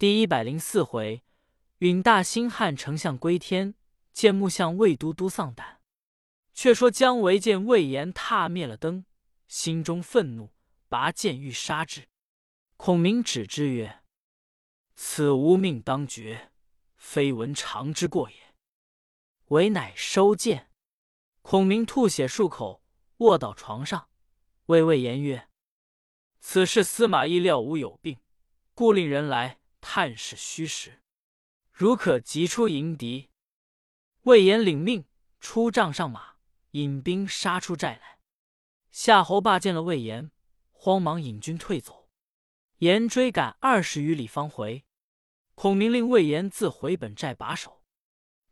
第一百零四回，允大兴汉丞相归天，见木相魏都督丧胆。却说姜维见魏延踏灭了灯，心中愤怒，拔剑欲杀之。孔明止之曰：“此无命当绝，非闻常之过也。”唯乃收剑。孔明吐血漱口，卧倒床上，谓魏延曰：“此事司马懿料吾有病，故令人来探视虚实。如可急出迎敌。”魏延领命，出帐上马，引兵杀出寨来。夏侯霸见了魏延，慌忙引军退走。延追赶二十余里方回。孔明令魏延自回本寨把守。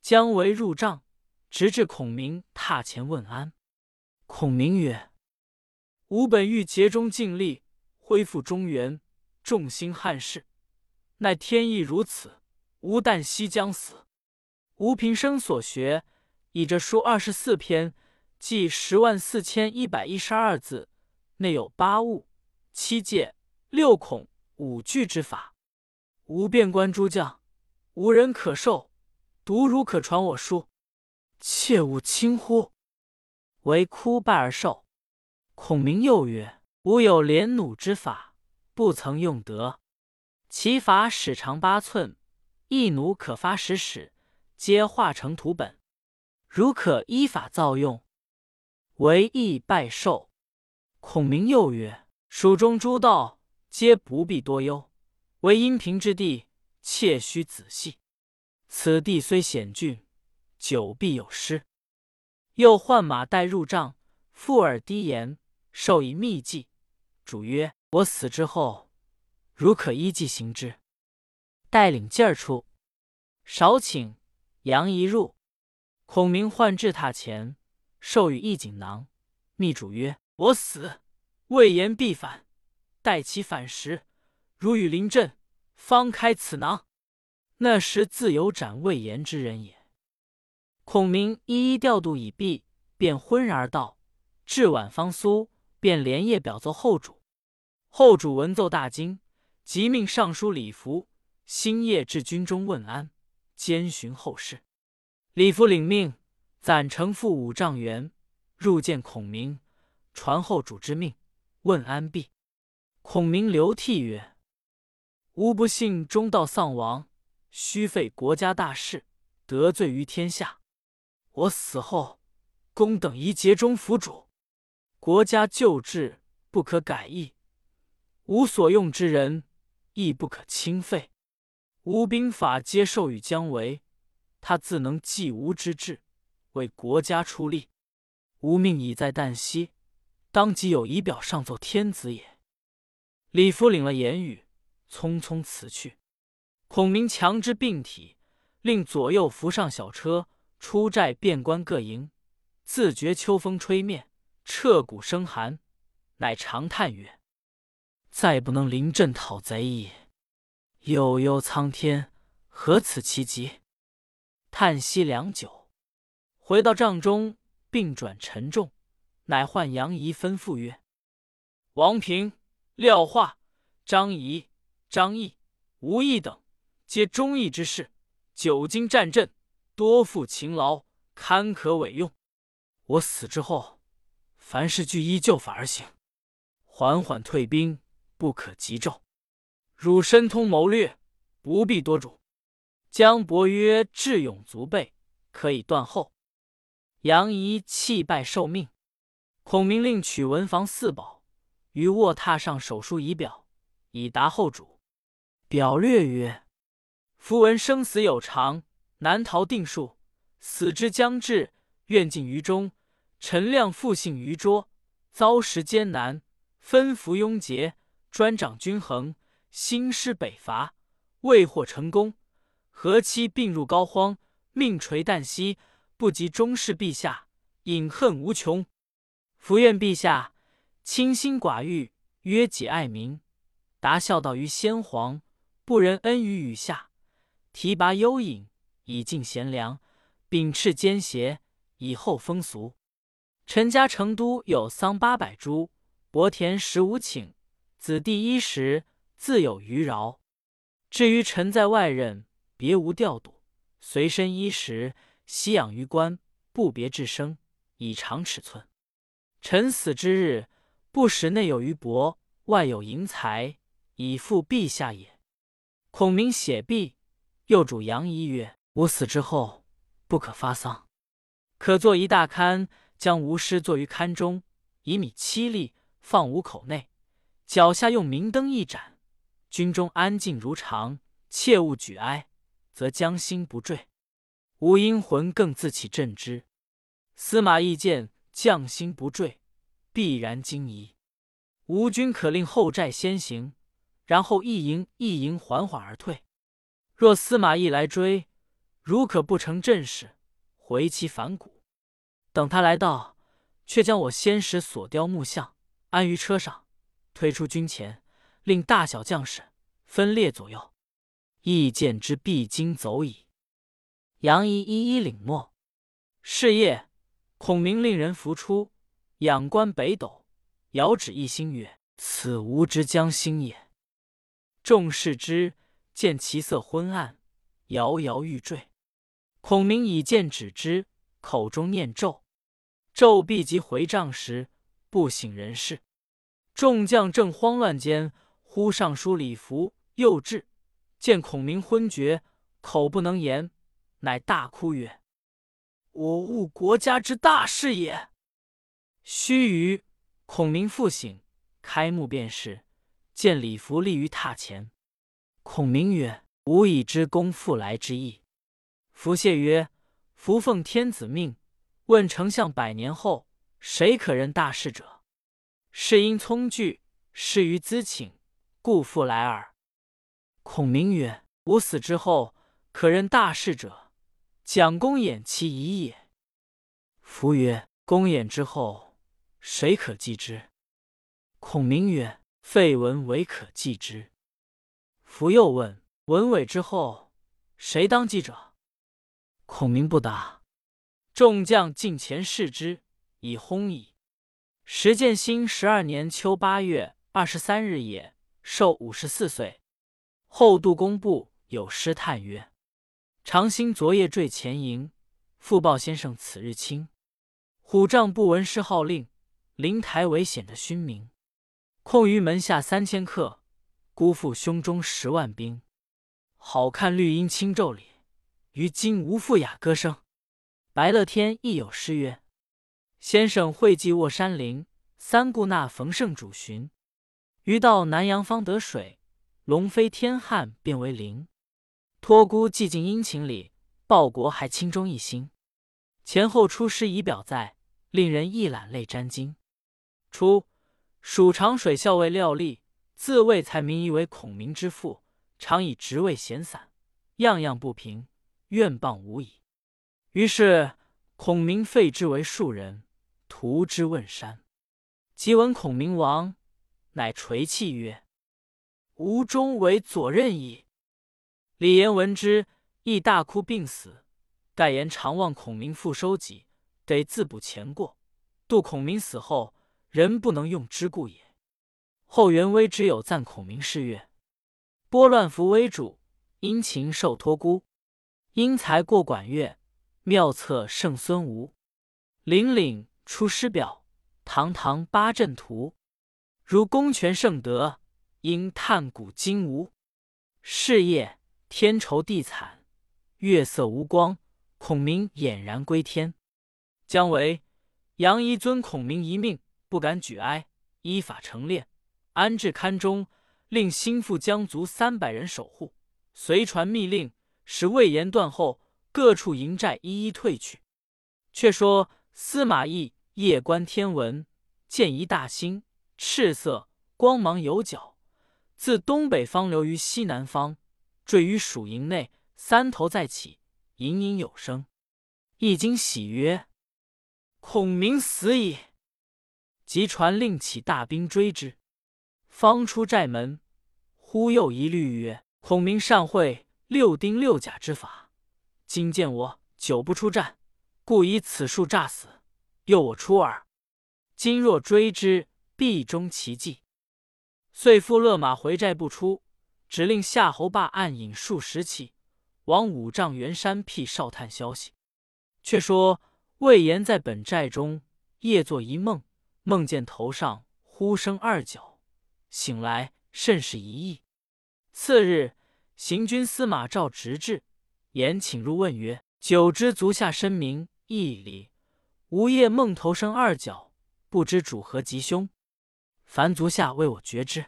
姜维入帐。直至孔明榻前问安，孔明曰：“吾本欲竭忠尽力，恢复中原，众兴汉室，奈天意如此，吾旦夕将死。吾平生所学，以这书二十四篇，计十万四千一百一十二字，内有八物、七戒、六孔、五句之法。吾遍观诸将，无人可授，独汝可传我书。”切勿轻忽，唯哭拜而受。孔明又曰：“吾有连弩之法，不曾用得。其法矢长八寸，一弩可发十矢，皆化成图本。如可依法造用，唯意拜受。”孔明又曰：“蜀中诸道，皆不必多忧，唯阴平之地，切须仔细。此地虽险峻。”久必有失。又唤马带入帐，附耳低言，授以秘计。主曰：“我死之后，如可依计行之。”带领劲儿出，少请杨仪入。孔明唤至榻前，授予一锦囊。密主曰：“我死，魏延必反。待其反时，如与临阵，方开此囊。那时自有斩魏延之人也。”孔明一一调度已毕，便昏然而到。至晚方苏，便连夜表奏后主。后主闻奏大惊，即命尚书李福星夜至军中问安，监巡后事。李福领命，攒城赴五丈原，入见孔明，传后主之命，问安毕。孔明流涕曰：“吾不幸中道丧亡，虚费国家大事，得罪于天下。”我死后，公等宜竭忠辅主，国家旧制不可改易，吾所用之人亦不可轻废。吾兵法皆授予姜维，他自能继吾之志，为国家出力。吾命已在旦夕，当即有仪表上奏天子也。李福领了言语，匆匆辞去。孔明强之病体，令左右扶上小车。出寨遍观各营，自觉秋风吹面，彻骨生寒，乃长叹曰：“再不能临阵讨贼矣！悠悠苍天，何此其极？”叹息良久，回到帐中，病转沉重，乃唤杨仪吩咐曰：“王平、廖化、张仪、张毅、吴懿等，皆忠义之士，久经战阵。”多负勤劳，堪可委用。我死之后，凡事据依旧法而行，缓缓退兵，不可急骤。汝深通谋略，不必多嘱。姜伯曰智勇足备，可以断后。杨仪弃拜受命。孔明令取文房四宝，于卧榻上手书仪表，以答后主。表略曰：“符文生死有常。”难逃定数，死之将至，愿尽于中。陈亮复幸于桌，遭时艰难，分服庸节，专掌均衡，兴师北伐，未获成功。何期病入膏肓，命垂旦夕，不及中士陛下，隐恨无穷。伏愿陛下清心寡欲，约己爱民，达孝道于先皇，不仁恩于羽下，提拔幽隐。以尽贤良，秉斥奸邪，以厚风俗。陈家成都有桑八百株，薄田十五顷，子弟衣食自有余饶。至于臣在外任，别无调度，随身衣食，习养于官，不别致生，以长尺寸。臣死之日，不使内有余帛，外有银财，以复陛下也。”孔明写毕，又嘱杨仪曰：“吾死之后，不可发丧，可做一大龛，将吾尸坐于龛中，以米七粒，放吾口内，脚下用明灯一盏。”军中安静如常，切勿举哀，则将心不坠。吾阴魂更自起震之。司马懿见将心不坠，必然惊疑。吾军可令后寨先行，然后一营一营缓缓而退。若司马懿来追，如可不成阵势，回其反谷。等他来到，却将我先使所雕木像安于车上，推出军前。令大小将士分列左右，意见之必经走矣。杨仪一一领墨。是夜，孔明令人扶出，仰观北斗，遥指一星曰：“此吾之将星也。”众视之，见其色昏暗，摇摇欲坠。孔明以剑指之，口中念咒，咒毕即回帐时，不省人事。众将正慌乱间。忽尚书李福又至，见孔明昏厥，口不能言，乃大哭曰：“我误国家之大事也。”须臾，孔明复醒，开目便是，见李福立于榻前。孔明曰：“吾已知公复来之意。”福谢曰：“福奉天子命，问丞相百年后，谁可任大事者？是因聪惧，失于资请。”故复来耳。孔明曰：“吾死之后，可任大事者，蒋公演其遗也。”夫曰：“公演之后，谁可继之？”孔明曰：“废文为可继之。”夫又问：“文伟之后，谁当继者？”孔明不答。众将近前视之，以轰矣。时建兴十二年秋八月二十三日也。寿五十四岁。后杜工部有诗叹曰：“长兴昨夜坠前营，复报先生此日清。虎帐不闻师号令，灵台唯显着勋名。空余门下三千客，辜负胸中十万兵。好看绿荫青昼里，于今无复雅歌声。”白乐天亦有诗曰：“先生会稽卧山林，三顾那逢胜主巡。”余到南阳方得水，龙飞天汉变为灵。托孤寂静殷勤里，报国还轻中一心。前后出师以表在，令人一览泪沾襟。初，蜀长水校尉廖立，自谓才名疑为孔明之父，常以职位闲散，样样不平，怨谤无已。于是孔明废之为庶人，屠之问山。即闻孔明亡。乃垂泣曰：“吾终为左任矣。”李严闻之，亦大哭，病死。盖言常望孔明复收己，得自补前过，度孔明死后，人不能用之故也。后元威之有赞孔明是曰：“拨乱扶危主，殷勤受托孤，英才过管乐，妙策胜孙吴。凛凛出师表，堂堂八阵图。”如公权盛德，应叹古今无。是夜天愁地惨，月色无光。孔明俨然归天。姜维、杨仪尊孔明一命，不敢举哀，依法成殓，安置龛中，令心腹将卒三百人守护。随传密令，使魏延断后，各处营寨一一退去。却说司马懿夜观天文，见一大星。赤色，光芒有角，自东北方流于西南方，坠于蜀营内，三头再起，隐隐有声。一惊喜曰：“孔明死矣！”即传令起大兵追之。方出寨门，忽又一律曰：“孔明善会六丁六甲之法，今见我久不出战，故以此术诈死，诱我出耳。今若追之。必终其计，遂复勒马回寨不出。只令夏侯霸暗引数十骑往五丈原山僻哨探消息。却说魏延在本寨中夜做一梦，梦见头上忽生二角，醒来甚是一异。次日，行军司马赵直至，言请入问曰：“久知足下深明义理，吾夜梦头生二角，不知主何吉凶？凡足下为我决之。”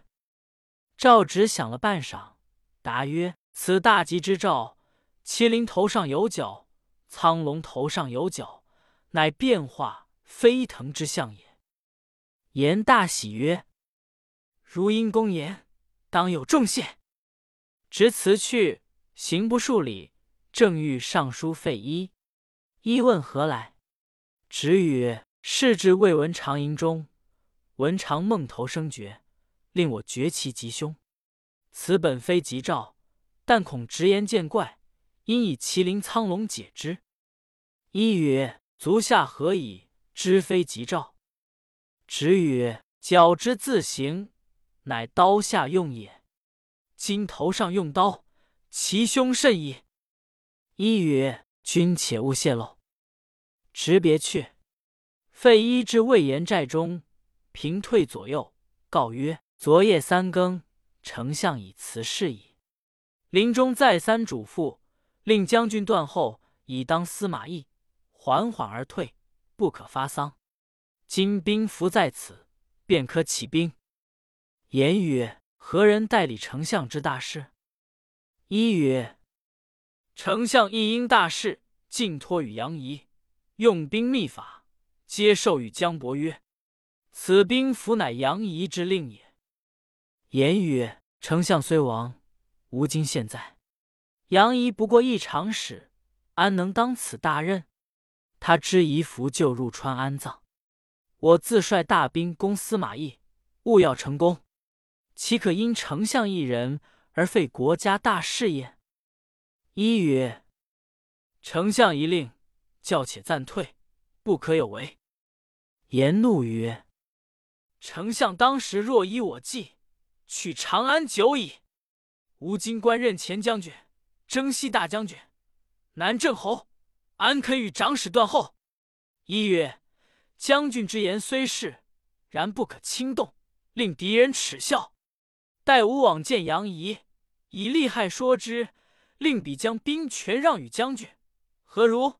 赵直想了半晌，答曰：“此大吉之兆，麒麟头上有角，苍龙头上有角，乃变化飞腾之象也。”言大喜曰：“如因公言，当有重谢。”执辞去，行不数里，正欲上书费祎。祎问何来，直曰：“是至未闻长吟中，闻长梦头生觉，令我觉其吉凶。此本非吉兆，但恐直言见怪，因以麒麟苍龙解之。”一曰：“足下何以知非吉兆？”直曰：“角之自行，乃刀下用也。”今头上用刀，其凶甚矣。一曰：“君且勿泄露。”直别去。费祎至魏延寨中，平退左右，告曰：“昨夜三更，丞相已辞世矣。临终再三嘱咐，令将军断后，以当司马懿，缓缓而退，不可发丧。今兵符在此，便可起兵。”言曰。何人代理丞相之大事？一曰：丞相一应大事，尽托与杨仪，用兵秘法，皆授予姜伯约。此兵符乃杨仪之令也。言曰：丞相虽亡，吾今现在，杨仪不过一长使，安能当此大任？他知仪符就入川安葬，我自率大兵攻司马懿，务要成功。岂可因丞相一人而废国家大事业？一曰：丞相一令，叫且暂退，不可有违。言怒曰：丞相当时若依我计，取长安久矣。吾今官任前将军、征西大将军、南郑侯，安肯与长史断后？一曰：将军之言虽是，然不可轻动，令敌人耻笑。待吾往见杨仪，以利害说之，令彼将兵权让与将军，何如？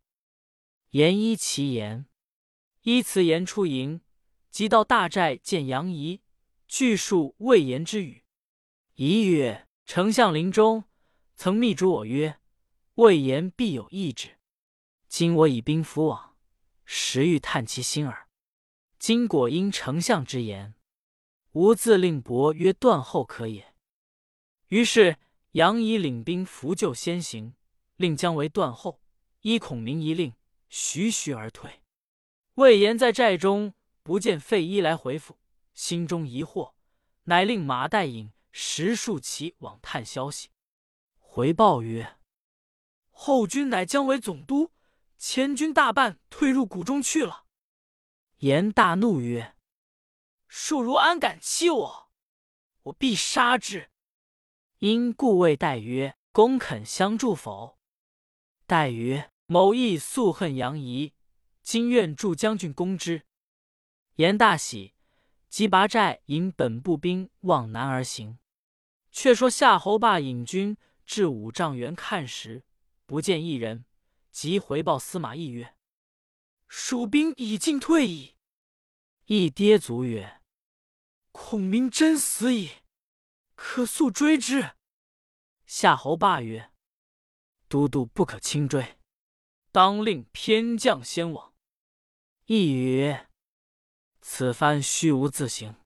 言依其言，依辞言出营，即到大寨见杨仪，具述魏延之语。仪曰：“丞相临终曾密嘱我曰，魏延必有意志。今我以兵符往，实欲探其心耳。今果因丞相之言。”吾自令伯曰断后可也。于是杨仪领兵扶救先行，令姜维断后。依孔明一令，徐徐而退。魏延在寨中不见费祎来回复，心中疑惑，乃令马岱引十数骑往探消息。回报曰：“后军乃姜维总督，前军大半退入谷中去了。”言大怒曰。庶如安敢欺我？我必杀之！因故谓戴曰：“公肯相助否？”戴曰：“某亦素恨杨仪，今愿助将军攻之。”言大喜，即拔寨引本部兵往南而行。却说夏侯霸引军至五丈原看时，不见一人，即回报司马懿曰：“蜀兵已尽退矣。”懿跌足曰：孔明真死矣，可速追之。夏侯霸曰：“都督不可轻追，当令偏将先往。”一曰：“此番虚无自行。”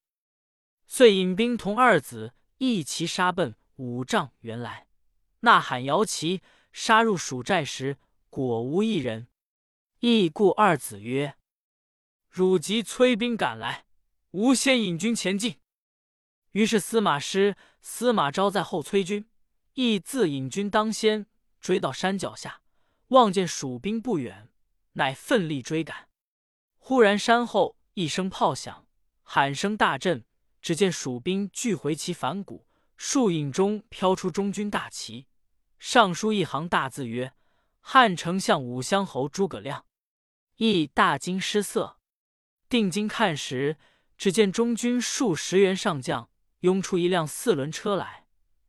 遂引兵同二子一齐杀奔五丈原来，呐喊摇旗，杀入蜀寨时，果无一人。亦故二子曰：“汝即催兵赶来。”吾先引军前进，于是司马师、司马昭在后催军，亦自引军当先，追到山脚下，望见蜀兵不远，乃奋力追赶。忽然山后一声炮响，喊声大震，只见蜀兵聚回其反谷，树影中飘出中军大旗，上书一行大字曰：“汉丞相武乡侯诸葛亮。”亦大惊失色，定睛看时，只见中军数十员上将拥出一辆四轮车来，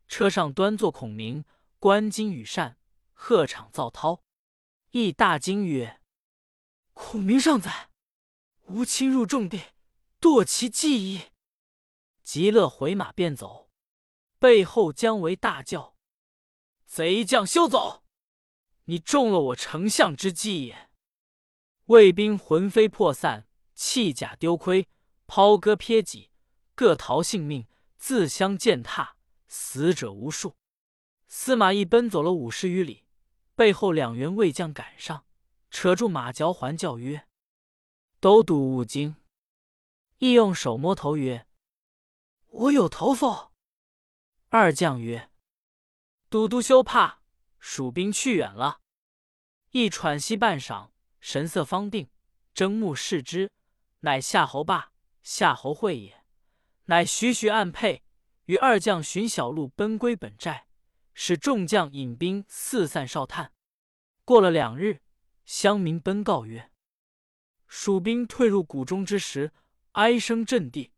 车上端坐孔明、关金羽扇，鹤氅造涛。亦大惊曰：“孔明尚在，吾亲入重地，堕其计矣。”极乐回马便走，背后姜维大叫：“贼将休走！你中了我丞相之计也！”卫兵魂飞魄散，弃甲丢盔，抛戈撇戟，各逃性命，自相践踏，死者无数。司马懿奔走了五十余里，背后两员卫将赶上，扯住马嚼环，叫曰：“都督勿惊！”懿用手摸头曰：“我有头否？”二将曰：“都督休怕，蜀兵去远了。”懿喘息半晌。神色方定，睁目视之，乃夏侯霸、夏侯惠也。乃徐徐暗配，与二将寻小路奔归本寨，使众将引兵四散哨探。过了两日，乡民奔告曰：“蜀兵退入谷中之时，哀声震地，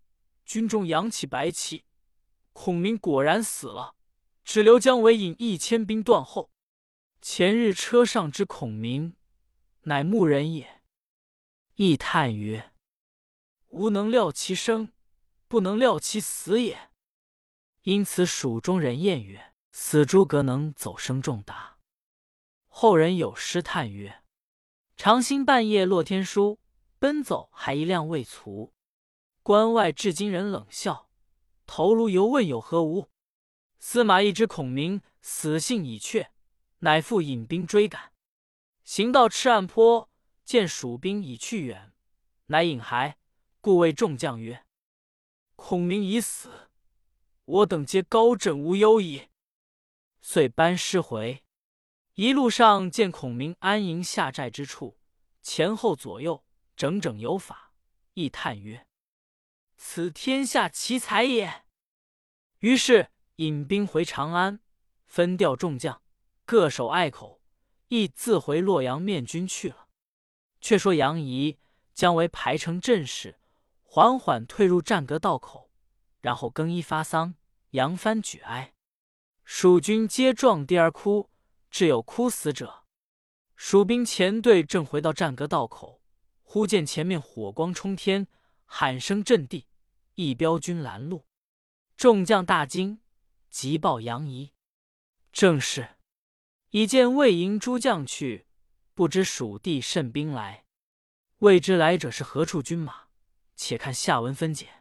军中扬起白旗。孔明果然死了，只留姜维引一千兵断后。前日车上之孔明。”乃牧人也。亦叹曰：“吾能料其生，不能料其死也。”因此蜀中人谚曰：“死诸葛能走生仲达。”后人有诗叹曰：“长兴半夜落天书，奔走还一辆未卒。关外至今人冷笑，头颅犹问有何无？”司马懿知孔明死性已确，乃复引兵追赶。行到赤岸坡，见蜀兵已去远，乃引骸，故谓众将曰：“孔明已死，我等皆高枕无忧矣。”遂班师回。一路上见孔明安营下寨之处，前后左右整整有法，亦叹曰：“此天下奇才也。”于是引兵回长安，分调众将，各守隘口。亦自回洛阳面君去了。却说杨仪将为排成阵势，缓缓退入战阁道口，然后更衣发丧，扬帆举哀。蜀军皆撞地而哭，至有哭死者。蜀兵前队正回到战阁道口，忽见前面火光冲天，喊声震地，一彪军拦路。众将大惊，急报杨仪。正是。已见魏营诸将去，不知蜀地甚兵来。未知来者是何处军马？且看下文分解。